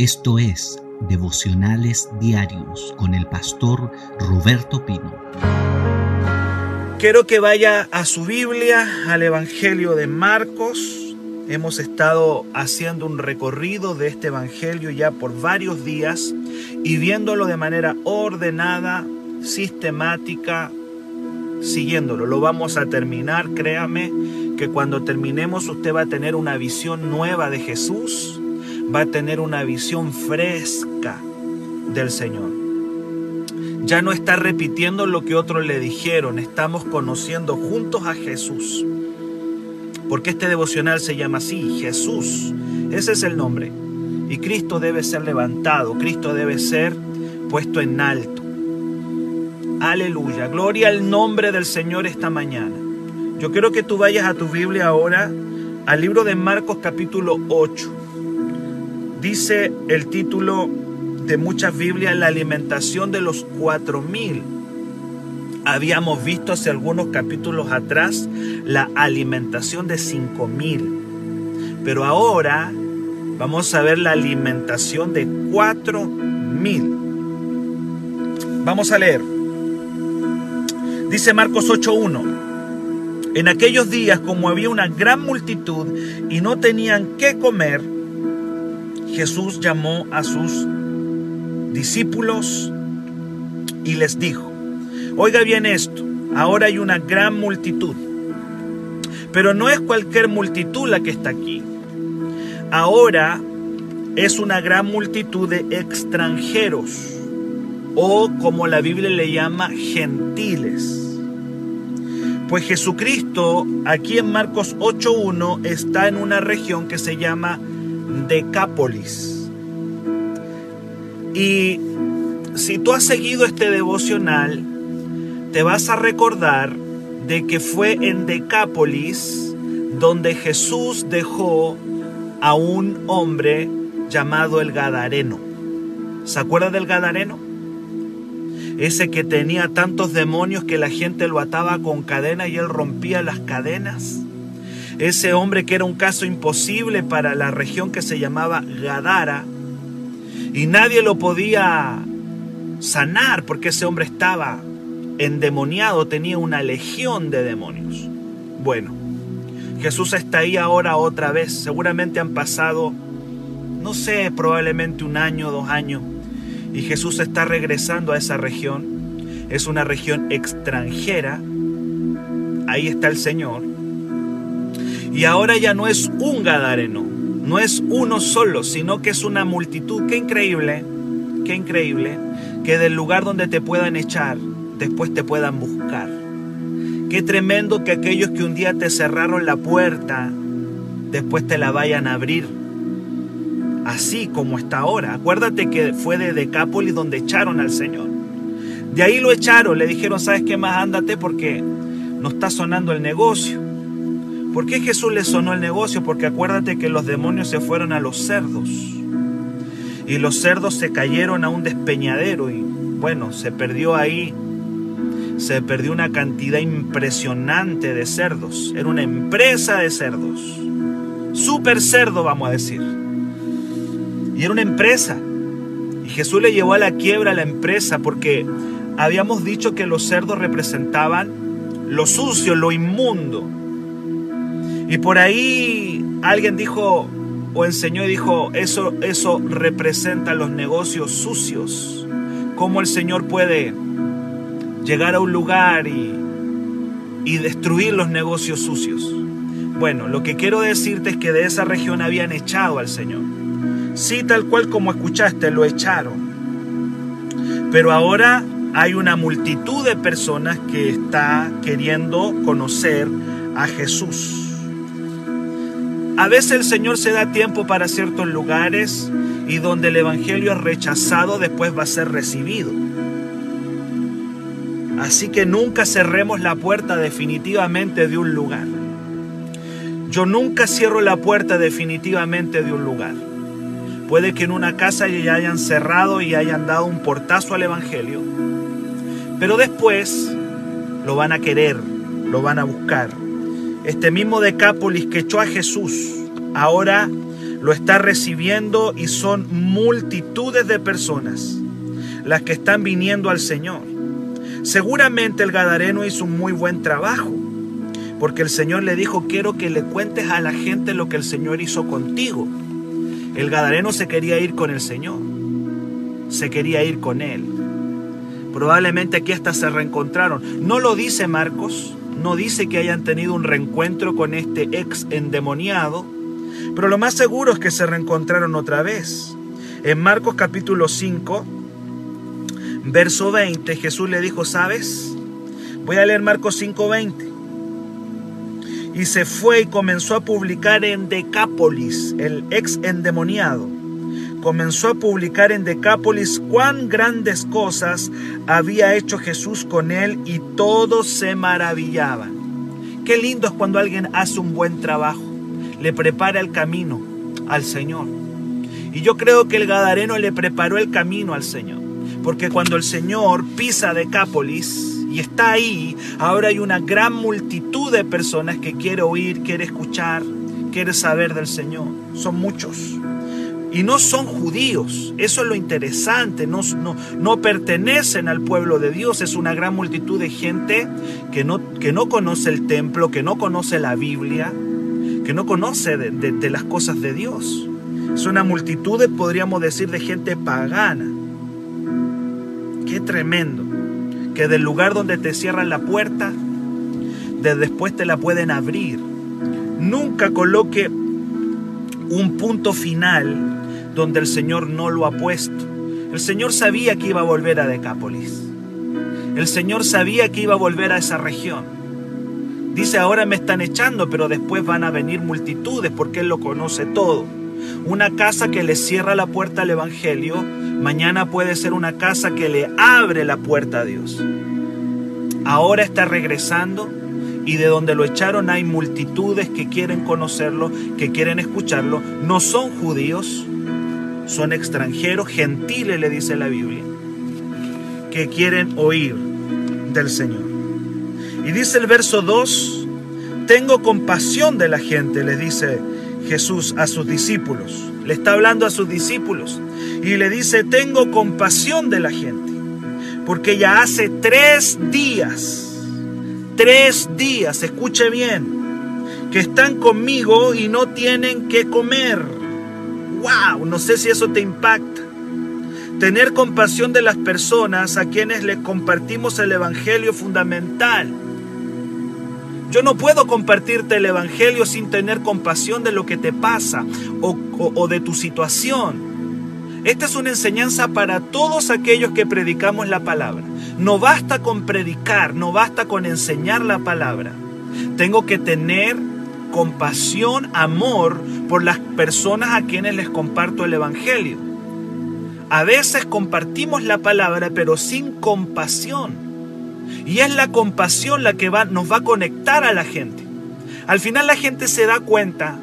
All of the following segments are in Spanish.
Esto es Devocionales Diarios con el pastor Roberto Pino. Quiero que vaya a su Biblia, al Evangelio de Marcos. Hemos estado haciendo un recorrido de este Evangelio ya por varios días y viéndolo de manera ordenada, sistemática, siguiéndolo. Lo vamos a terminar, créame, que cuando terminemos usted va a tener una visión nueva de Jesús va a tener una visión fresca del Señor. Ya no está repitiendo lo que otros le dijeron, estamos conociendo juntos a Jesús. Porque este devocional se llama así, Jesús. Ese es el nombre. Y Cristo debe ser levantado, Cristo debe ser puesto en alto. Aleluya, gloria al nombre del Señor esta mañana. Yo quiero que tú vayas a tu Biblia ahora al libro de Marcos capítulo 8. Dice el título de muchas Biblias, la alimentación de los cuatro mil. Habíamos visto hace algunos capítulos atrás la alimentación de cinco mil. Pero ahora vamos a ver la alimentación de cuatro mil. Vamos a leer. Dice Marcos 8.1. En aquellos días, como había una gran multitud y no tenían qué comer, Jesús llamó a sus discípulos y les dijo, oiga bien esto, ahora hay una gran multitud, pero no es cualquier multitud la que está aquí. Ahora es una gran multitud de extranjeros o como la Biblia le llama gentiles. Pues Jesucristo aquí en Marcos 8.1 está en una región que se llama Decápolis. Y si tú has seguido este devocional, te vas a recordar de que fue en Decápolis donde Jesús dejó a un hombre llamado el Gadareno. ¿Se acuerda del Gadareno? Ese que tenía tantos demonios que la gente lo ataba con cadenas y él rompía las cadenas ese hombre que era un caso imposible para la región que se llamaba Gadara, y nadie lo podía sanar porque ese hombre estaba endemoniado, tenía una legión de demonios. Bueno, Jesús está ahí ahora otra vez, seguramente han pasado, no sé, probablemente un año, dos años, y Jesús está regresando a esa región, es una región extranjera, ahí está el Señor, y ahora ya no es un Gadareno, no es uno solo, sino que es una multitud. Qué increíble, qué increíble que del lugar donde te puedan echar, después te puedan buscar. Qué tremendo que aquellos que un día te cerraron la puerta, después te la vayan a abrir. Así como está ahora. Acuérdate que fue de Decápolis donde echaron al Señor. De ahí lo echaron, le dijeron, ¿sabes qué más? Ándate porque no está sonando el negocio. ¿Por qué Jesús le sonó el negocio? Porque acuérdate que los demonios se fueron a los cerdos. Y los cerdos se cayeron a un despeñadero y bueno, se perdió ahí, se perdió una cantidad impresionante de cerdos. Era una empresa de cerdos. Super cerdo, vamos a decir. Y era una empresa. Y Jesús le llevó a la quiebra a la empresa porque habíamos dicho que los cerdos representaban lo sucio, lo inmundo. Y por ahí alguien dijo o enseñó y dijo, eso, eso representa los negocios sucios. Cómo el Señor puede llegar a un lugar y, y destruir los negocios sucios. Bueno, lo que quiero decirte es que de esa región habían echado al Señor. Sí, tal cual como escuchaste, lo echaron. Pero ahora hay una multitud de personas que está queriendo conocer a Jesús. A veces el Señor se da tiempo para ciertos lugares y donde el Evangelio es rechazado después va a ser recibido. Así que nunca cerremos la puerta definitivamente de un lugar. Yo nunca cierro la puerta definitivamente de un lugar. Puede que en una casa ya hayan cerrado y hayan dado un portazo al Evangelio, pero después lo van a querer, lo van a buscar este mismo Decápolis que echó a Jesús, ahora lo está recibiendo y son multitudes de personas las que están viniendo al Señor. Seguramente el Gadareno hizo un muy buen trabajo, porque el Señor le dijo, quiero que le cuentes a la gente lo que el Señor hizo contigo. El Gadareno se quería ir con el Señor, se quería ir con Él. Probablemente aquí hasta se reencontraron. No lo dice Marcos, no dice que hayan tenido un reencuentro con este ex endemoniado, pero lo más seguro es que se reencontraron otra vez. En Marcos capítulo 5, verso 20, Jesús le dijo, ¿sabes? Voy a leer Marcos 5, 20. Y se fue y comenzó a publicar en Decápolis, el ex endemoniado. Comenzó a publicar en Decápolis cuán grandes cosas había hecho Jesús con él y todos se maravillaban. Qué lindo es cuando alguien hace un buen trabajo, le prepara el camino al Señor. Y yo creo que el Gadareno le preparó el camino al Señor. Porque cuando el Señor pisa Decápolis y está ahí, ahora hay una gran multitud de personas que quiere oír, quiere escuchar, quiere saber del Señor. Son muchos. Y no son judíos, eso es lo interesante, no, no, no, pertenecen al pueblo de Dios, es una gran multitud de gente que no, que no conoce el templo, que no conoce la Biblia, que no conoce de, de, las cosas de Dios. Es una multitud, podríamos decir, de gente pagana. Qué tremendo. Que del lugar donde te cierran la puerta, de después te la pueden abrir. Nunca coloque un punto final donde el Señor no lo ha puesto. El Señor sabía que iba a volver a Decápolis. El Señor sabía que iba a volver a esa región. Dice, ahora me están echando, pero después van a venir multitudes porque Él lo conoce todo. Una casa que le cierra la puerta al Evangelio Mañana puede ser una casa que le abre la puerta a Dios. Ahora está regresando y de donde lo echaron hay multitudes que quieren conocerlo, que quieren escucharlo. No son judíos, son extranjeros, gentiles, le dice la Biblia, que quieren oír del Señor. Y dice el verso 2, tengo compasión de la gente, le dice Jesús a sus discípulos. Le está hablando a sus discípulos y le dice, tengo compasión de la gente, porque ya hace tres días, tres días, escuche bien, que están conmigo y no tienen que comer. ¡Wow! No sé si eso te impacta. Tener compasión de las personas a quienes les compartimos el Evangelio fundamental. Yo no puedo compartirte el Evangelio sin tener compasión de lo que te pasa o, o, o de tu situación. Esta es una enseñanza para todos aquellos que predicamos la palabra. No basta con predicar, no basta con enseñar la palabra. Tengo que tener compasión, amor por las personas a quienes les comparto el Evangelio. A veces compartimos la palabra pero sin compasión. Y es la compasión la que va, nos va a conectar a la gente. Al final la gente se da cuenta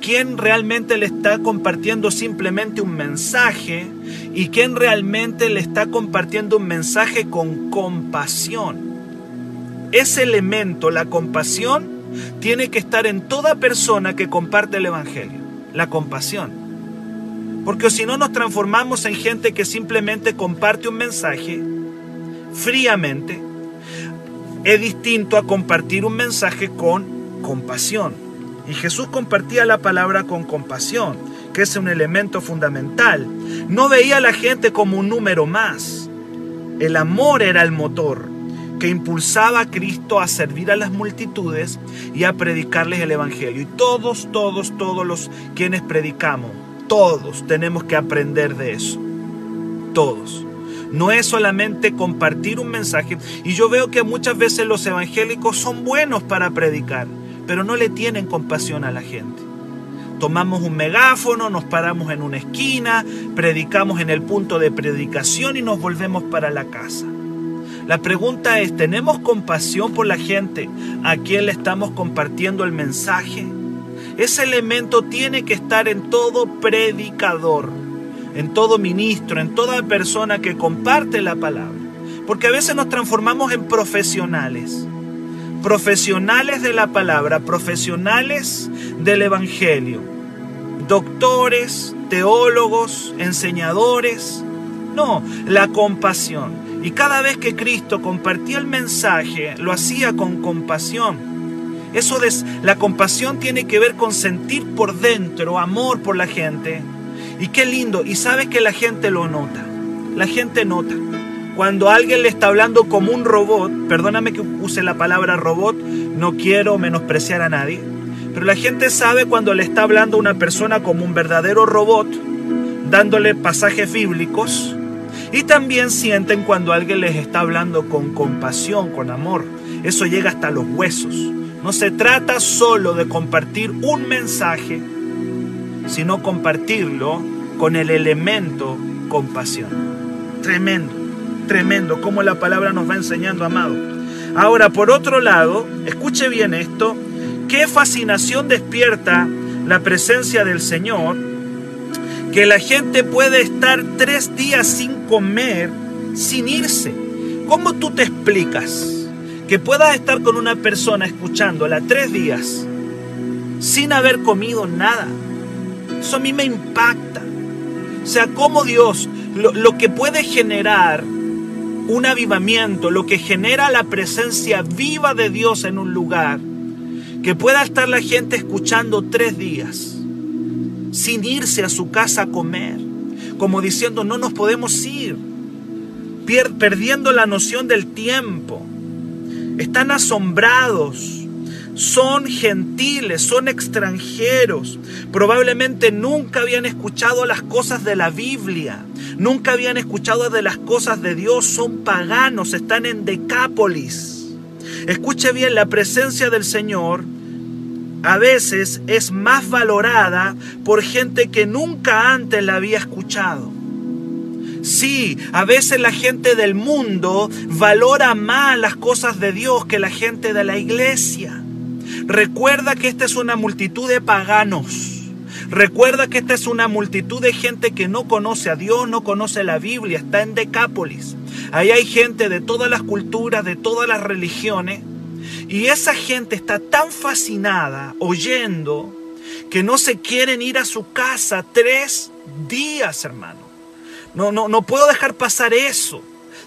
quién realmente le está compartiendo simplemente un mensaje y quién realmente le está compartiendo un mensaje con compasión. Ese elemento, la compasión, tiene que estar en toda persona que comparte el Evangelio. La compasión. Porque si no nos transformamos en gente que simplemente comparte un mensaje fríamente, es distinto a compartir un mensaje con compasión. Y Jesús compartía la palabra con compasión, que es un elemento fundamental. No veía a la gente como un número más. El amor era el motor que impulsaba a Cristo a servir a las multitudes y a predicarles el Evangelio. Y todos, todos, todos los quienes predicamos, todos tenemos que aprender de eso. Todos. No es solamente compartir un mensaje. Y yo veo que muchas veces los evangélicos son buenos para predicar pero no le tienen compasión a la gente. Tomamos un megáfono, nos paramos en una esquina, predicamos en el punto de predicación y nos volvemos para la casa. La pregunta es, ¿tenemos compasión por la gente a quien le estamos compartiendo el mensaje? Ese elemento tiene que estar en todo predicador, en todo ministro, en toda persona que comparte la palabra. Porque a veces nos transformamos en profesionales profesionales de la palabra, profesionales del Evangelio, doctores, teólogos, enseñadores. No, la compasión. Y cada vez que Cristo compartía el mensaje, lo hacía con compasión. Eso de la compasión tiene que ver con sentir por dentro amor por la gente. Y qué lindo. Y sabes que la gente lo nota. La gente nota. Cuando alguien le está hablando como un robot, perdóname que use la palabra robot, no quiero menospreciar a nadie, pero la gente sabe cuando le está hablando una persona como un verdadero robot, dándole pasajes bíblicos, y también sienten cuando alguien les está hablando con compasión, con amor. Eso llega hasta los huesos. No se trata solo de compartir un mensaje, sino compartirlo con el elemento compasión. Tremendo tremendo cómo la palabra nos va enseñando, amado. Ahora, por otro lado, escuche bien esto, qué fascinación despierta la presencia del Señor, que la gente puede estar tres días sin comer, sin irse. ¿Cómo tú te explicas que puedas estar con una persona escuchándola tres días sin haber comido nada? Eso a mí me impacta. O sea, cómo Dios, lo, lo que puede generar un avivamiento, lo que genera la presencia viva de Dios en un lugar, que pueda estar la gente escuchando tres días, sin irse a su casa a comer, como diciendo no nos podemos ir, perdiendo la noción del tiempo. Están asombrados, son gentiles, son extranjeros, probablemente nunca habían escuchado las cosas de la Biblia nunca habían escuchado de las cosas de Dios, son paganos, están en Decápolis. Escuche bien, la presencia del Señor a veces es más valorada por gente que nunca antes la había escuchado. Sí, a veces la gente del mundo valora más las cosas de Dios que la gente de la iglesia. Recuerda que esta es una multitud de paganos Recuerda que esta es una multitud de gente que no conoce a Dios, no conoce la Biblia, está en Decápolis. Ahí hay gente de todas las culturas, de todas las religiones. Y esa gente está tan fascinada oyendo que no se quieren ir a su casa tres días, hermano. No, no, no puedo dejar pasar eso.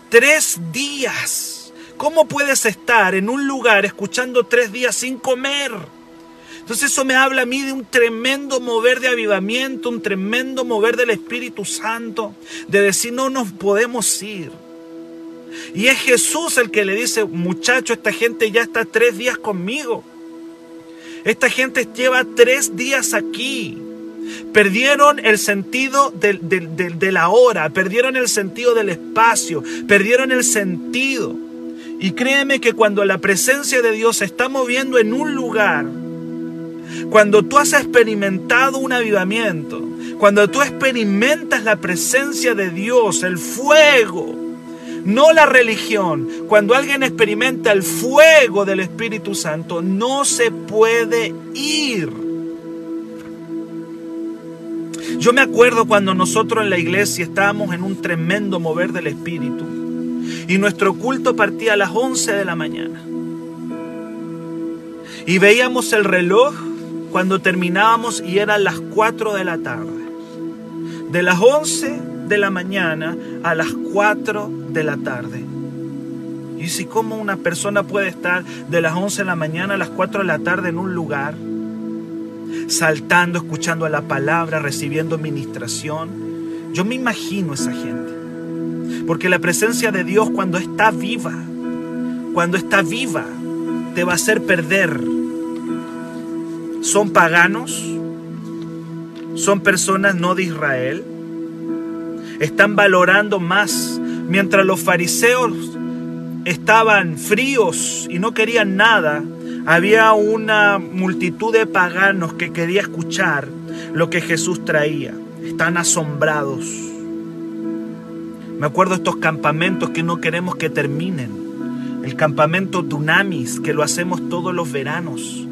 Tres días. ¿Cómo puedes estar en un lugar escuchando tres días sin comer? Entonces eso me habla a mí de un tremendo mover de avivamiento, un tremendo mover del Espíritu Santo, de decir no nos podemos ir. Y es Jesús el que le dice, muchacho, esta gente ya está tres días conmigo. Esta gente lleva tres días aquí. Perdieron el sentido de, la hora, perdieron el sentido del espacio, perdieron el sentido. Y créeme que cuando la presencia de Dios se está moviendo en un lugar, cuando tú has experimentado un avivamiento, cuando tú experimentas la presencia de Dios, el fuego, no la religión, cuando alguien experimenta el fuego del Espíritu Santo, no se puede ir. Yo me acuerdo cuando nosotros en la iglesia estábamos en un tremendo mover del Espíritu y nuestro culto partía a las 11 de la mañana. Y veíamos el reloj cuando terminábamos y eran las 4 de la tarde. De las 11 de la mañana a las 4 de la tarde. Y si cómo una persona puede estar de las 11 de la mañana a las 4 de la tarde en un lugar, saltando, escuchando a la palabra, recibiendo ministración. Yo me imagino esa gente. Porque la presencia de Dios cuando está viva, cuando está viva, te va a hacer perder son paganos, son personas no de Israel, están valorando más, mientras los fariseos estaban fríos y no querían nada, había una multitud de paganos que quería escuchar lo que Jesús traía. Están asombrados. Me acuerdo estos campamentos que no queremos que terminen. El campamento Dunamis, que lo hacemos todos los veranos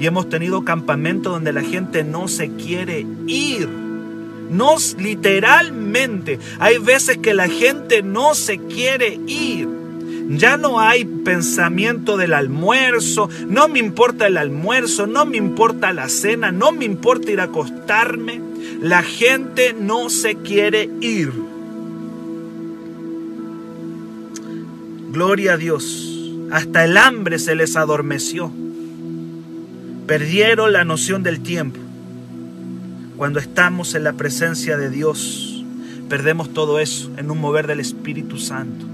y hemos tenido campamentos donde la gente no se quiere ir. No, literalmente, hay veces que la gente no se quiere ir. Ya no hay pensamiento del almuerzo, no me importa el almuerzo, no me importa la cena, no me importa ir a acostarme. La gente no se quiere ir. Gloria a Dios. Hasta el hambre se les adormeció. Perdieron la noción del tiempo. Cuando estamos en la presencia de Dios, perdemos todo eso en un mover del Espíritu Santo.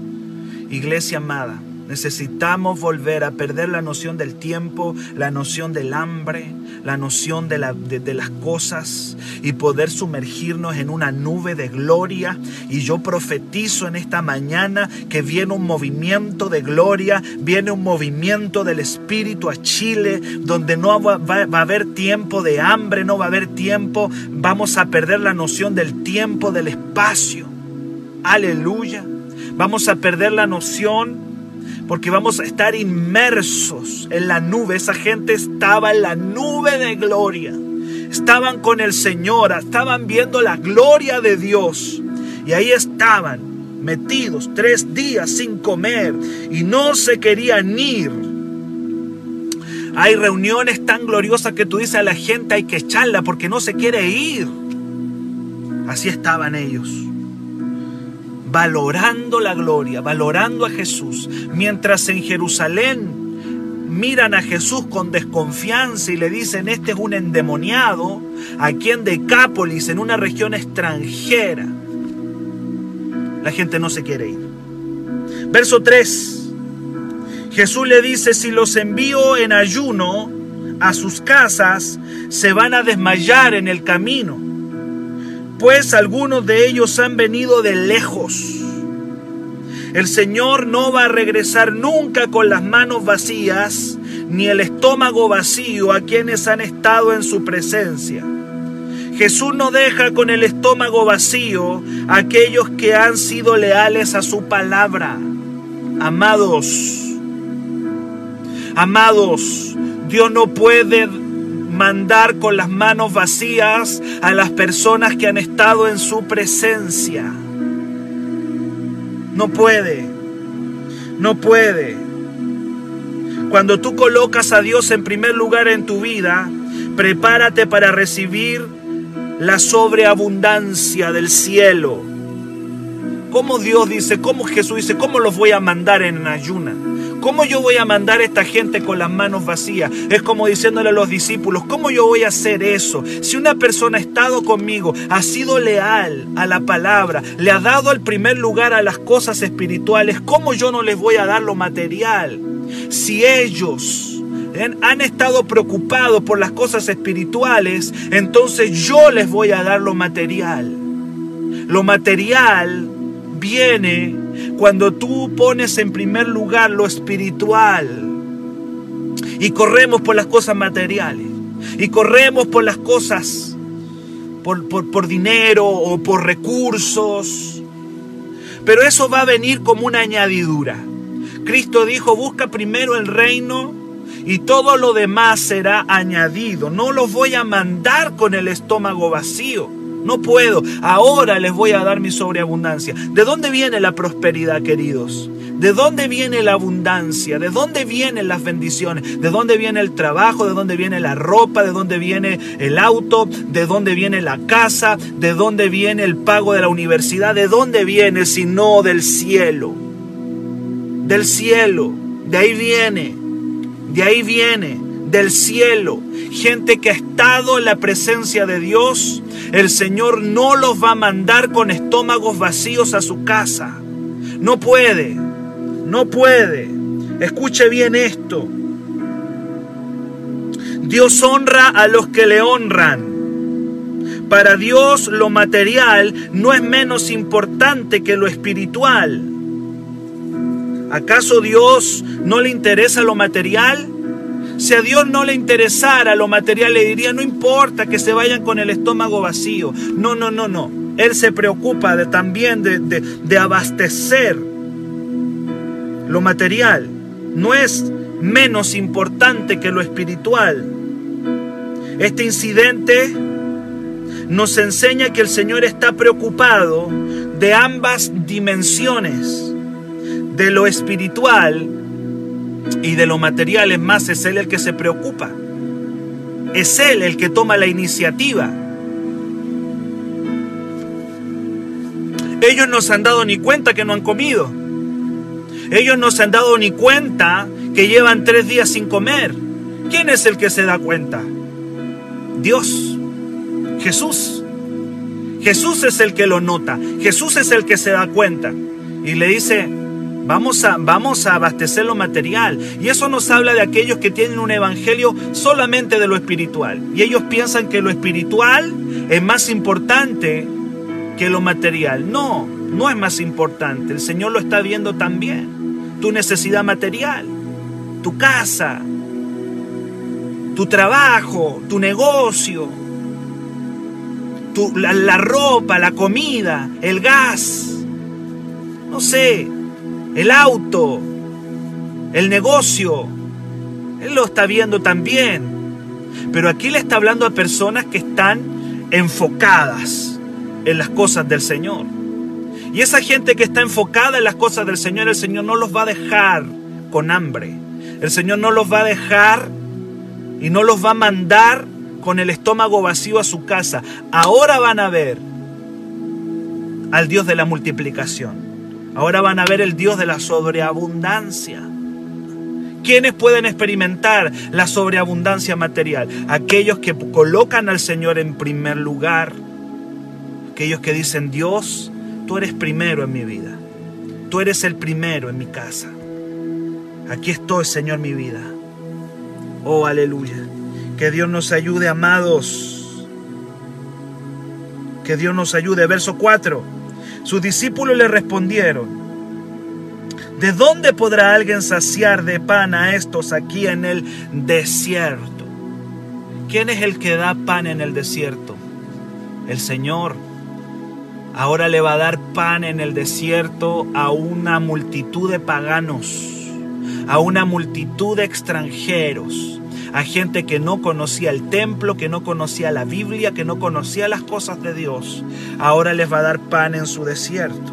Iglesia amada, necesitamos volver a perder la noción del tiempo, la noción del hambre, la noción de, las cosas y poder sumergirnos en una nube de gloria. Y yo profetizo en esta mañana que viene un movimiento de gloria, viene un movimiento del Espíritu a Chile, donde no va, a haber tiempo de hambre, no va a haber tiempo, vamos a perder la noción del tiempo, del espacio. Aleluya. Vamos a perder la noción porque vamos a estar inmersos en la nube. Esa gente estaba en la nube de gloria. Estaban con el Señor, estaban viendo la gloria de Dios. Y ahí estaban, metidos tres días sin comer y no se querían ir. Hay reuniones tan gloriosas que tú dices a la gente hay que echarla porque no se quiere ir. Así estaban ellos valorando la gloria, valorando a Jesús, mientras en Jerusalén miran a Jesús con desconfianza y le dicen, este es un endemoniado, aquí en Decápolis, en una región extranjera, la gente no se quiere ir. Verso 3, Jesús le dice, si los envío en ayuno a sus casas, se van a desmayar en el camino pues algunos de ellos han venido de lejos. El Señor no va a regresar nunca con las manos vacías, ni el estómago vacío a quienes han estado en su presencia. Jesús no deja con el estómago vacío a aquellos que han sido leales a su palabra. Amados, amados, Dios no puede mandar con las manos vacías a las personas que han estado en su presencia. No puede, no puede. Cuando tú colocas a Dios en primer lugar en tu vida, prepárate para recibir la sobreabundancia del cielo. Como Dios dice, como Jesús dice, ¿cómo los voy a mandar en ayuna? ¿Cómo yo voy a mandar a esta gente con las manos vacías? Es como diciéndole a los discípulos, ¿cómo yo voy a hacer eso? Si una persona ha estado conmigo, ha sido leal a la palabra, le ha dado el primer lugar a las cosas espirituales, ¿cómo yo no les voy a dar lo material? Si ellos han estado preocupados por las cosas espirituales, entonces yo les voy a dar lo material. Lo material viene cuando tú pones en primer lugar lo espiritual y corremos por las cosas materiales y corremos por las cosas, por, por dinero o por recursos, pero eso va a venir como una añadidura. Cristo dijo, busca primero el reino y todo lo demás será añadido. No los voy a mandar con el estómago vacío. No puedo. Ahora les voy a dar mi sobreabundancia. ¿De dónde viene la prosperidad, queridos? ¿De dónde viene la abundancia? ¿De dónde vienen las bendiciones? ¿De dónde viene el trabajo? ¿De dónde viene la ropa? ¿De dónde viene el auto? ¿De dónde viene la casa? ¿De dónde viene el pago de la universidad? ¿De dónde viene si no del cielo? Del cielo. De ahí viene. De ahí viene. Del cielo. Gente que ha estado en la presencia de Dios el Señor no los va a mandar con estómagos vacíos a su casa. No puede, no puede. Escuche bien esto. Dios honra a los que le honran. Para Dios lo material no es menos importante que lo espiritual. ¿Acaso Dios no le interesa lo material? Si a Dios no le interesara lo material, le diría, no importa que se vayan con el estómago vacío. No, no, no, no. Él se preocupa de, también de, de abastecer lo material. No es menos importante que lo espiritual. Este incidente nos enseña que el Señor está preocupado de ambas dimensiones de lo espiritual y de lo material, es más, es Él el que se preocupa. Es Él el que toma la iniciativa. Ellos no se han dado ni cuenta que no han comido. Ellos no se han dado ni cuenta que llevan tres días sin comer. ¿Quién es el que se da cuenta? Dios, Jesús. Jesús es el que lo nota, Jesús es el que se da cuenta y le dice, vamos a, vamos a abastecer lo material. Y eso nos habla de aquellos que tienen un evangelio solamente de lo espiritual. Y ellos piensan que lo espiritual es más importante que lo material. No, no es más importante. El Señor lo está viendo también. Tu necesidad material, tu casa, tu trabajo, tu negocio, la, ropa, la comida, el gas, no sé, el auto, el negocio. Él lo está viendo también. Pero aquí le está hablando a personas que están enfocadas en las cosas del Señor. Y esa gente que está enfocada en las cosas del Señor, el Señor no los va a dejar con hambre. El Señor no los va a dejar y no los va a mandar con el estómago vacío a su casa. Ahora van a ver al Dios de la multiplicación. Ahora van a ver el Dios de la sobreabundancia. ¿Quiénes pueden experimentar la sobreabundancia material? Aquellos que colocan al Señor en primer lugar. Aquellos que dicen, Dios, tú eres primero en mi vida. Tú eres el primero en mi casa. Aquí estoy, Señor, mi vida. Oh, aleluya. Que Dios nos ayude, amados. Que Dios nos ayude. Verso 4. Sus discípulos le respondieron, ¿de dónde podrá alguien saciar de pan a estos aquí en el desierto? ¿Quién es el que da pan en el desierto? El Señor. Ahora le va a dar pan en el desierto a una multitud de paganos, a una multitud de extranjeros a gente que no conocía el templo, que no conocía la Biblia, que no conocía las cosas de Dios. Ahora les va a dar pan en su desierto.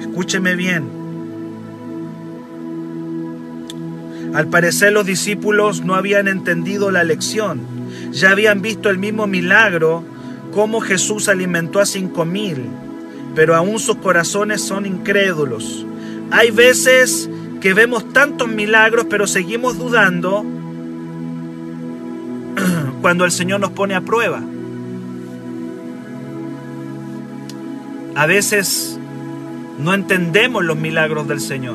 Escúcheme bien. Al parecer los discípulos no habían entendido la lección. Ya habían visto el mismo milagro, cómo Jesús alimentó a cinco mil, pero aún sus corazones son incrédulos. Hay veces que vemos tantos milagros, pero seguimos dudando cuando el Señor nos pone a prueba. A veces no entendemos los milagros del Señor.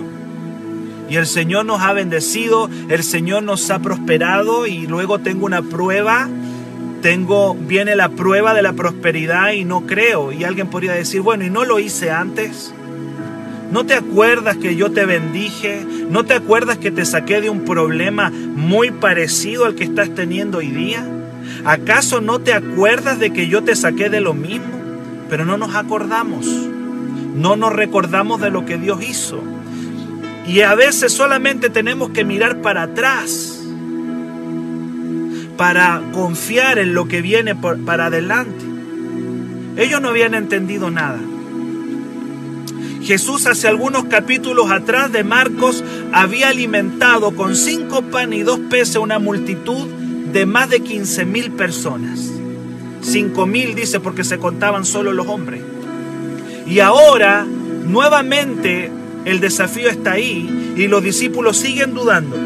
Y el Señor nos ha bendecido, el Señor nos ha prosperado y luego tengo una prueba, tengo viene la prueba de la prosperidad y no creo. Y alguien podría decir, bueno, ¿y no lo hice antes? ¿No te acuerdas que yo te bendije? ¿No te acuerdas que te saqué de un problema muy parecido al que estás teniendo hoy día? ¿Acaso no te acuerdas de que yo te saqué de lo mismo? Pero no nos acordamos. No nos recordamos de lo que Dios hizo. Y a veces solamente tenemos que mirar para atrás para confiar en lo que viene para adelante. Ellos no habían entendido nada. Jesús hace algunos capítulos atrás de Marcos había alimentado con cinco pan y dos peces una multitud de más de 15 mil personas. Cinco mil dice porque se contaban solo los hombres. Y ahora nuevamente el desafío está ahí y los discípulos siguen dudando.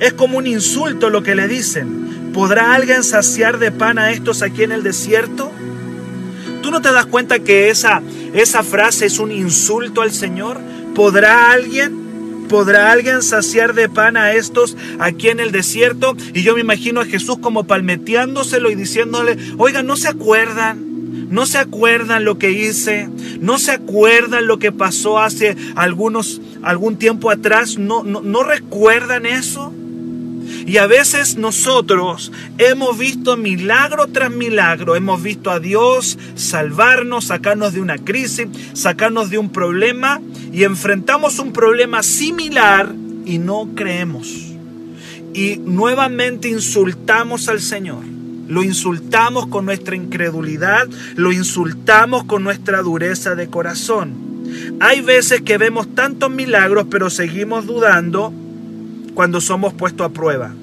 Es como un insulto lo que le dicen. ¿Podrá alguien saciar de pan a estos aquí en el desierto? ¿Tú no te das cuenta que esa, esa frase es un insulto al Señor? ¿Podrá alguien? ¿Podrá alguien saciar de pan a estos aquí en el desierto? Y yo me imagino a Jesús como palmeteándoselo y diciéndole, oigan, ¿no se acuerdan? ¿No se acuerdan lo que hice? ¿No se acuerdan lo que pasó hace algunos, algún tiempo atrás? ¿No, no, no recuerdan eso? Y a veces nosotros hemos visto milagro tras milagro, hemos visto a Dios salvarnos, sacarnos de una crisis, sacarnos de un problema y enfrentamos un problema similar y no creemos. Y nuevamente insultamos al Señor. Lo insultamos con nuestra incredulidad, lo insultamos con nuestra dureza de corazón. Hay veces que vemos tantos milagros, pero seguimos dudando cuando somos puestos a prueba.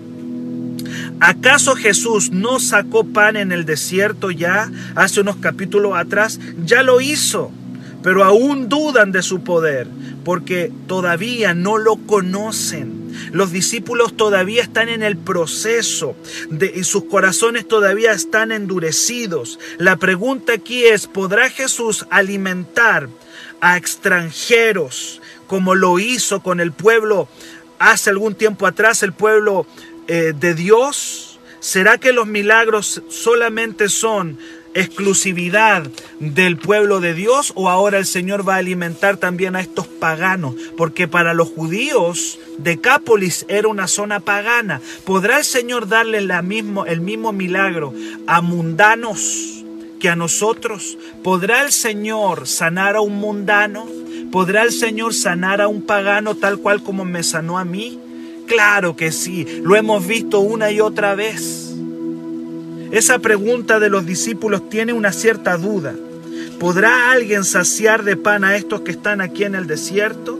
¿Acaso Jesús no sacó pan en el desierto ya hace unos capítulos atrás? Ya lo hizo, pero aún dudan de su poder porque todavía no lo conocen. Los discípulos todavía están en el proceso y sus corazones todavía están endurecidos. La pregunta aquí es, ¿podrá Jesús alimentar a extranjeros como lo hizo con el pueblo hace algún tiempo atrás, el pueblo eh, de Dios? ¿Será que los milagros solamente son exclusividad del pueblo de Dios o ahora el Señor va a alimentar también a estos paganos? Porque para los judíos Decápolis era una zona pagana. ¿Podrá el Señor darle la mismo, el mismo milagro a mundanos que a nosotros? ¿Podrá el Señor sanar a un mundano? ¿Podrá el Señor sanar a un pagano tal cual como me sanó a mí? Claro que sí, lo hemos visto una y otra vez. Esa pregunta de los discípulos tiene una cierta duda. ¿Podrá alguien saciar de pan a estos que están aquí en el desierto?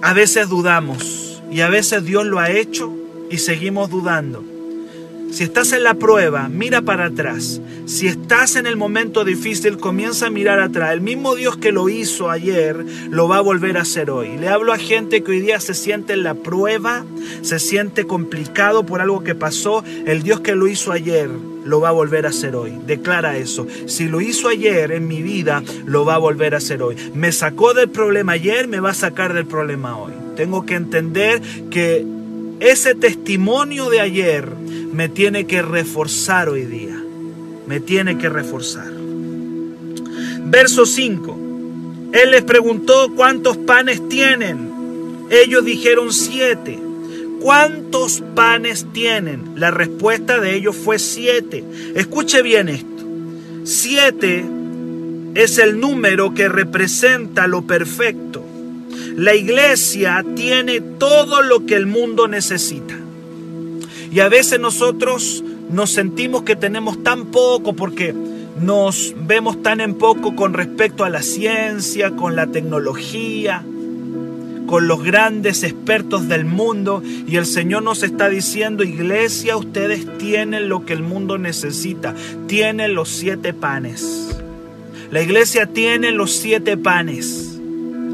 A veces dudamos y a veces Dios lo ha hecho y seguimos dudando. Si estás en la prueba, mira para atrás. Si estás en el momento difícil, comienza a mirar atrás. El mismo Dios que lo hizo ayer, lo va a volver a hacer hoy. Le hablo a gente que hoy día se siente en la prueba, se siente complicado por algo que pasó. El Dios que lo hizo ayer, lo va a volver a hacer hoy. Declara eso. Si lo hizo ayer en mi vida, lo va a volver a hacer hoy. Me sacó del problema ayer, me va a sacar del problema hoy. Tengo que entender que ese testimonio de ayer me tiene que reforzar hoy día. Me tiene que reforzar. Verso 5. Él les preguntó cuántos panes tienen. Ellos dijeron siete. ¿Cuántos panes tienen? La respuesta de ellos fue siete. Escuche bien esto. Siete es el número que representa lo perfecto. La iglesia tiene todo lo que el mundo necesita. Y a veces nosotros nos sentimos que tenemos tan poco porque nos vemos tan en poco con respecto a la ciencia, con la tecnología, con los grandes expertos del mundo. Y el Señor nos está diciendo, iglesia, ustedes tienen lo que el mundo necesita. Tienen los siete panes. La iglesia tiene los siete panes.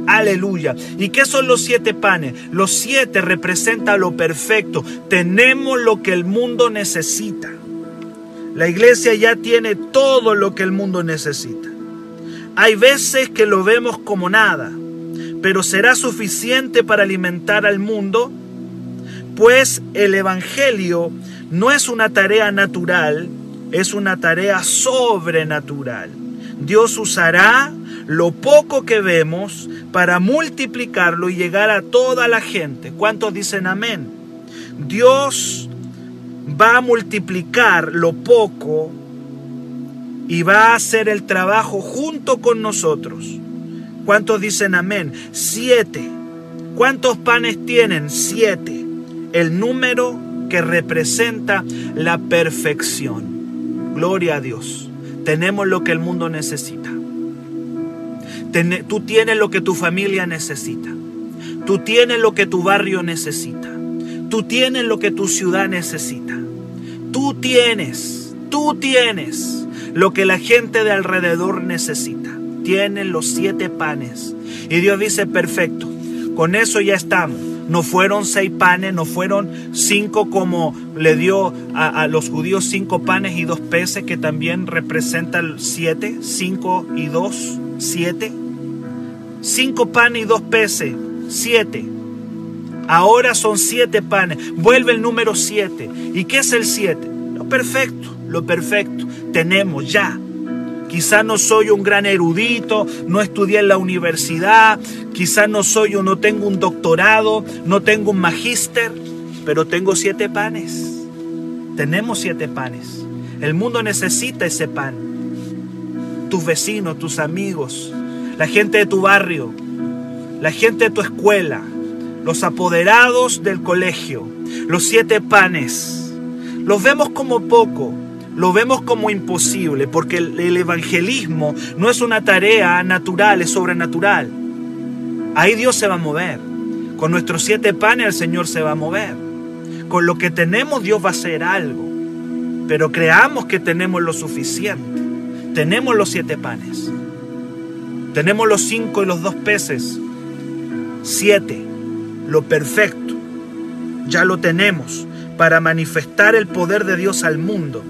Aleluya. ¿Y qué son los siete panes? Los siete representan lo perfecto. Tenemos lo que el mundo necesita. La iglesia ya tiene todo lo que el mundo necesita. Hay veces que lo vemos como nada, pero ¿será suficiente para alimentar al mundo? Pues el Evangelio no es una tarea natural, es una tarea sobrenatural. Dios usará lo poco que vemos para multiplicarlo y llegar a toda la gente. ¿Cuántos dicen amén? Dios va a multiplicar lo poco y va a hacer el trabajo junto con nosotros. ¿Cuántos dicen amén? Siete. ¿Cuántos panes tienen? Siete. El número que representa la perfección. Gloria a Dios. Tenemos lo que el mundo necesita. Tú tienes lo que tu familia necesita. Tú tienes lo que tu barrio necesita. Tú tienes lo que tu ciudad necesita. Tú tienes, tú tienes lo que la gente de alrededor necesita. Tienen los siete panes. Y Dios dice, perfecto, con eso ya estamos. No fueron seis panes, no fueron cinco como le dio a, a, los judíos cinco panes y dos peces, que también representan siete, cinco y dos, siete. Cinco panes y dos peces, siete. Ahora son siete panes. Vuelve el número siete. ¿Y qué es el siete? Lo perfecto, lo perfecto. Tenemos ya. Quizás no soy un gran erudito, no estudié en la universidad, quizás no soy no tengo un doctorado, no tengo un magíster, pero tengo siete panes. Tenemos siete panes. El mundo necesita ese pan. Tus vecinos, tus amigos, la gente de tu barrio, la gente de tu escuela, los apoderados del colegio, los siete panes. Los vemos como poco, lo vemos como imposible, porque el, el, evangelismo no es una tarea natural, es sobrenatural. Ahí Dios se va a mover. Con nuestros siete panes el Señor se va a mover. Con lo que tenemos Dios va a hacer algo. Pero creamos que tenemos lo suficiente. Tenemos los siete panes. Tenemos los cinco y los dos peces. Siete. Lo perfecto. Ya lo tenemos para manifestar el poder de Dios al mundo.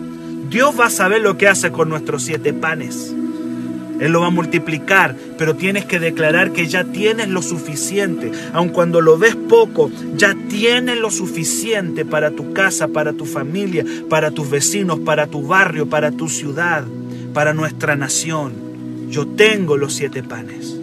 Dios va a saber lo que hace con nuestros siete panes. Él lo va a multiplicar, pero tienes que declarar que ya tienes lo suficiente. Aun cuando lo ves poco, ya tienes lo suficiente para tu casa, para tu familia, para tus vecinos, para tu barrio, para tu ciudad, para nuestra nación. Yo tengo los siete panes.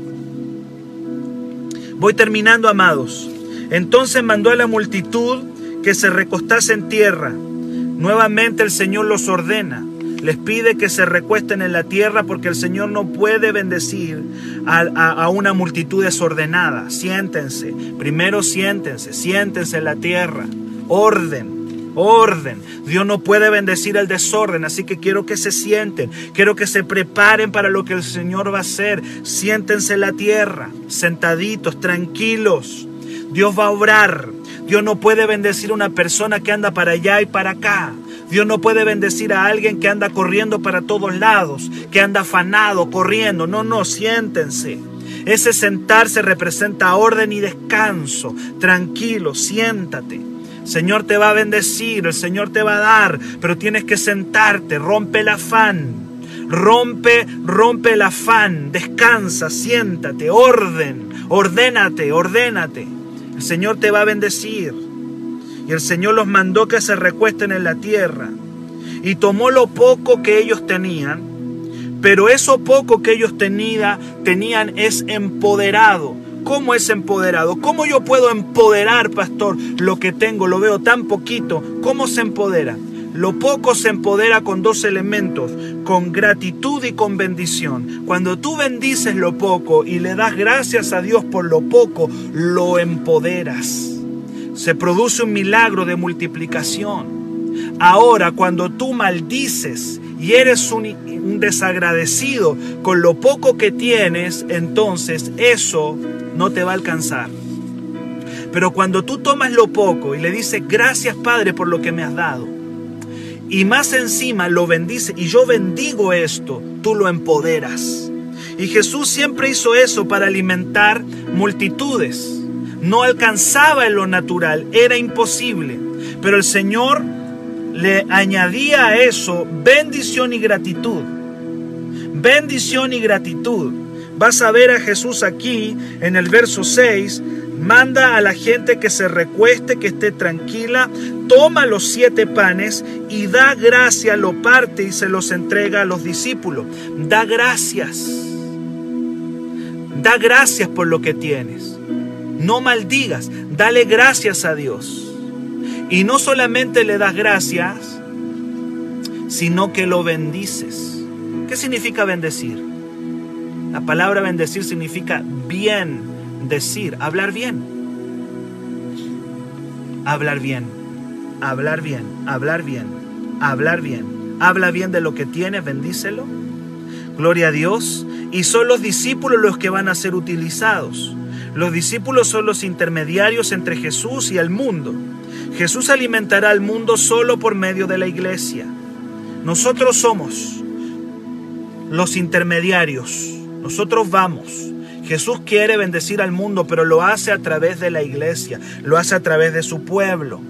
Voy terminando, amados. Entonces mandó a la multitud que se recostase en tierra. Nuevamente el Señor los ordena les pide que se recuesten en la tierra porque el Señor no puede bendecir a, una multitud desordenada. Siéntense, primero siéntense, siéntense en la tierra. Orden, orden. Dios no puede bendecir al desorden, así que quiero que se sienten, quiero que se preparen para lo que el Señor va a hacer. Siéntense en la tierra, sentaditos, tranquilos. Dios va a obrar. Dios no puede bendecir a una persona que anda para allá y para acá. Dios no puede bendecir a alguien que anda corriendo para todos lados, que anda afanado, corriendo. No, no, siéntense. Ese sentarse representa orden y descanso. Tranquilo, siéntate. Señor te va a bendecir, el Señor te va a dar, pero tienes que sentarte, rompe el afán. Rompe, rompe el afán, descansa, siéntate, orden, ordénate, ordénate. El Señor te va a bendecir. Y el Señor los mandó que se recuesten en la tierra. Y tomó lo poco que ellos tenían, pero eso poco que ellos tenía, tenían es empoderado. ¿Cómo es empoderado? ¿Cómo yo puedo empoderar, pastor, lo que tengo? Lo veo tan poquito. ¿Cómo se empodera? Lo poco se empodera con dos elementos, con gratitud y con bendición. Cuando tú bendices lo poco y le das gracias a Dios por lo poco, lo empoderas se produce un milagro de multiplicación. Ahora, cuando tú maldices y eres un, desagradecido con lo poco que tienes, entonces eso no te va a alcanzar. Pero cuando tú tomas lo poco y le dices, gracias Padre por lo que me has dado, y más encima lo bendice, y yo bendigo esto, tú lo empoderas. Y Jesús siempre hizo eso para alimentar multitudes no alcanzaba en lo natural, era imposible. Pero el Señor le añadía a eso bendición y gratitud. Bendición y gratitud. Vas a ver a Jesús aquí en el verso 6. Manda a la gente que se recueste, que esté tranquila, toma los siete panes y da gracia, lo parte y se los entrega a los discípulos. Da gracias. Da gracias por lo que tienes. No maldigas, dale gracias a Dios. Y no solamente le das gracias, sino que lo bendices. ¿Qué significa bendecir? La palabra bendecir significa bien decir, hablar bien. Hablar bien, hablar bien, hablar bien, hablar bien. Habla bien de lo que tienes, bendícelo. Gloria a Dios. Y son los discípulos los que van a ser utilizados. Los discípulos son los intermediarios entre Jesús y el mundo. Jesús alimentará al mundo solo por medio de la iglesia. Nosotros somos los intermediarios. Nosotros vamos. Jesús quiere bendecir al mundo, pero lo hace a través de la iglesia, lo hace a través de su pueblo.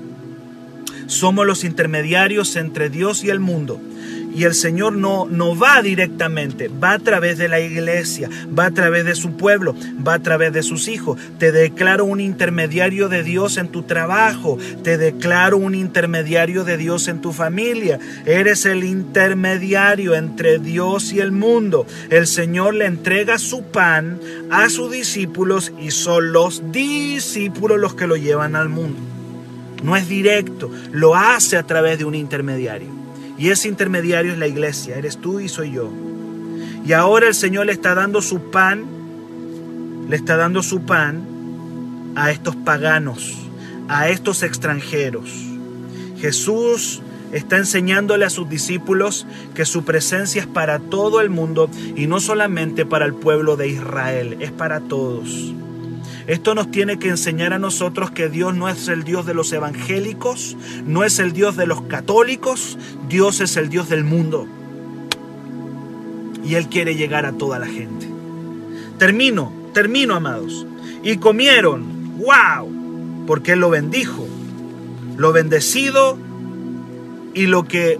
Somos los intermediarios entre Dios y el mundo. Y el Señor no, no va directamente, va a través de la iglesia, va a través de su pueblo, va a través de sus hijos. Te declaro un intermediario de Dios en tu trabajo, te declaro un intermediario de Dios en tu familia. Eres el intermediario entre Dios y el mundo. El Señor le entrega su pan a sus discípulos y son los discípulos los que lo llevan al mundo. No es directo, lo hace a través de un intermediario. Y ese intermediario es la iglesia, eres tú y soy yo. Y ahora el Señor le está dando su pan, le está dando su pan a estos paganos, a estos extranjeros. Jesús está enseñándole a sus discípulos que su presencia es para todo el mundo y no solamente para el pueblo de Israel, es para todos. Esto nos tiene que enseñar a nosotros que Dios no es el Dios de los evangélicos, no es el Dios de los católicos, Dios es el Dios del mundo. Y Él quiere llegar a toda la gente. Termino, termino, amados. Y comieron, wow, porque Él lo bendijo. Lo bendecido y lo que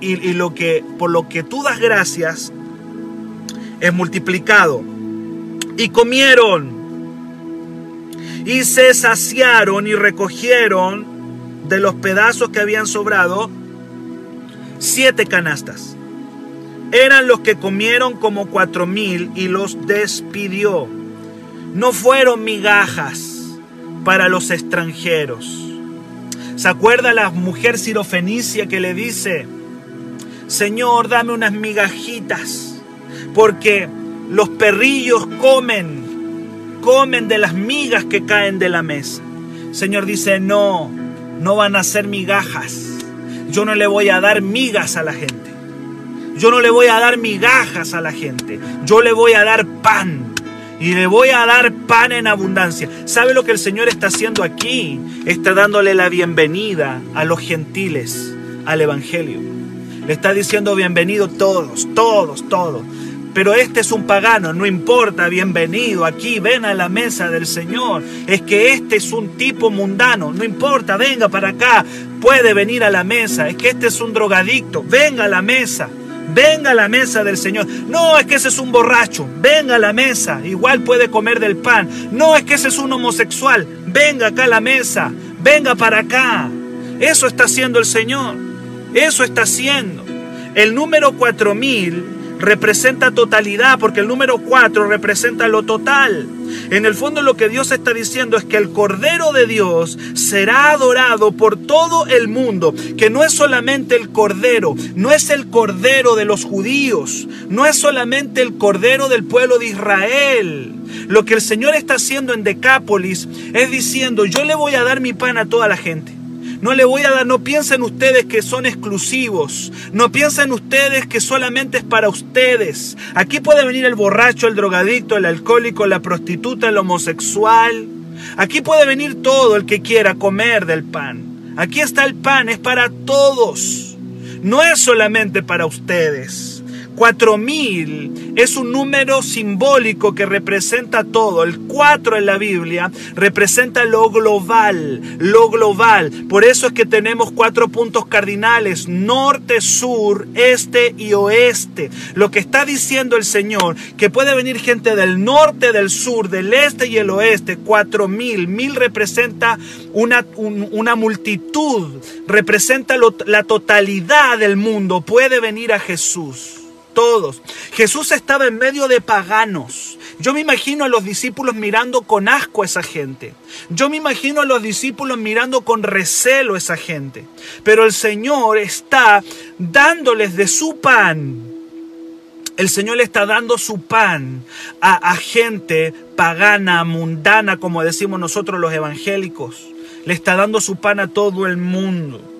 y, lo que por lo que tú das gracias es multiplicado. Y comieron y se saciaron y recogieron de los pedazos que habían sobrado siete canastas. Eran los que comieron como cuatro mil y los despidió. No fueron migajas para los extranjeros ¿Se acuerda la mujer sirofenicia que le dice, Señor, dame unas migajitas, porque los perrillos comen, comen de las migas que caen de la mesa? Señor dice, no, no van a ser migajas. Yo no le voy a dar migas a la gente. Yo no le voy a dar migajas a la gente. Yo le voy a dar pan y le voy a dar pan en abundancia. ¿Sabe lo que el Señor está haciendo aquí? Está dándole la bienvenida a los gentiles al Evangelio. Le está diciendo bienvenido todos, todos, todos. Pero este es un pagano, no importa, bienvenido aquí, ven a la mesa del Señor. Es que este es un tipo mundano, no importa, venga para acá, puede venir a la mesa. Es que este es un drogadicto, venga a la mesa. Venga a la mesa del Señor. No es que ese es un borracho. Venga a la mesa. Igual puede comer del pan. No es que ese es un homosexual. Venga acá a la mesa. Venga para acá. Eso está haciendo el Señor. Eso está haciendo. El número 4000 representa totalidad porque el número 4 representa lo total. En el fondo lo que Dios está diciendo es que el Cordero de Dios será adorado por todo el mundo, que no es solamente el Cordero, no es el Cordero de los judíos, no es solamente el Cordero del pueblo de Israel. Lo que el Señor está haciendo en Decápolis es diciendo, yo le voy a dar mi pan a toda la gente. No le voy a dar, no piensen ustedes que son exclusivos. No piensen ustedes que solamente es para ustedes. Aquí puede venir el borracho, el drogadicto, el alcohólico, la prostituta, el homosexual. Aquí puede venir todo el que quiera comer del pan. Aquí está el pan, es para todos. No es solamente para ustedes. Cuatro mil es un número simbólico que representa todo. El cuatro en la Biblia representa lo global, lo global. Por eso es que tenemos cuatro puntos cardinales, norte, sur, este y oeste. Lo que está diciendo el Señor, que puede venir gente del norte, del sur, del este y el oeste. Cuatro mil, mil representa una, una multitud, representa la totalidad del mundo. Puede venir a Jesús todos. Jesús estaba en medio de paganos. Yo me imagino a los discípulos mirando con asco a esa gente. Yo me imagino a los discípulos mirando con recelo a esa gente. Pero el Señor está dándoles de su pan. El Señor le está dando su pan a, a gente pagana, mundana, como decimos nosotros los evangélicos. Le está dando su pan a todo el mundo.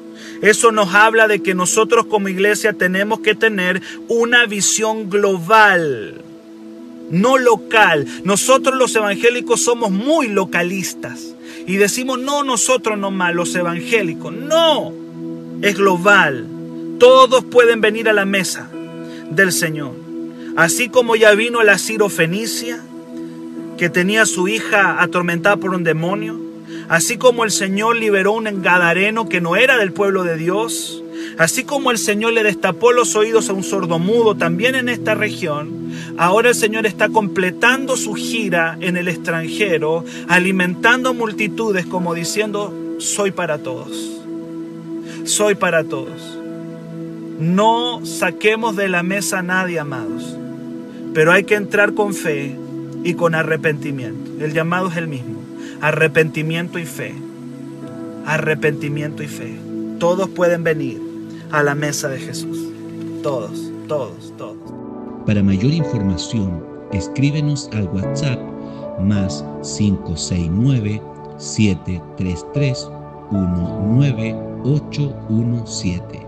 Eso nos habla de que nosotros como iglesia tenemos que tener una visión global, no local. Nosotros los evangélicos somos muy localistas y decimos, no nosotros nomás, los evangélicos. No, es global. Todos pueden venir a la mesa del Señor. Así como ya vino la Ciro Fenicia, que tenía a su hija atormentada por un demonio, Así como el Señor liberó un engadareno que no era del pueblo de Dios, así como el Señor le destapó los oídos a un sordomudo también en esta región, ahora el Señor está completando su gira en el extranjero, alimentando multitudes como diciendo, soy para todos, soy para todos. No saquemos de la mesa a nadie, amados, pero hay que entrar con fe y con arrepentimiento. El llamado es el mismo. Arrepentimiento y fe. Arrepentimiento y fe. Todos pueden venir a la mesa de Jesús. Todos, todos, todos. Para mayor información, escríbenos al WhatsApp más 569 733 19 817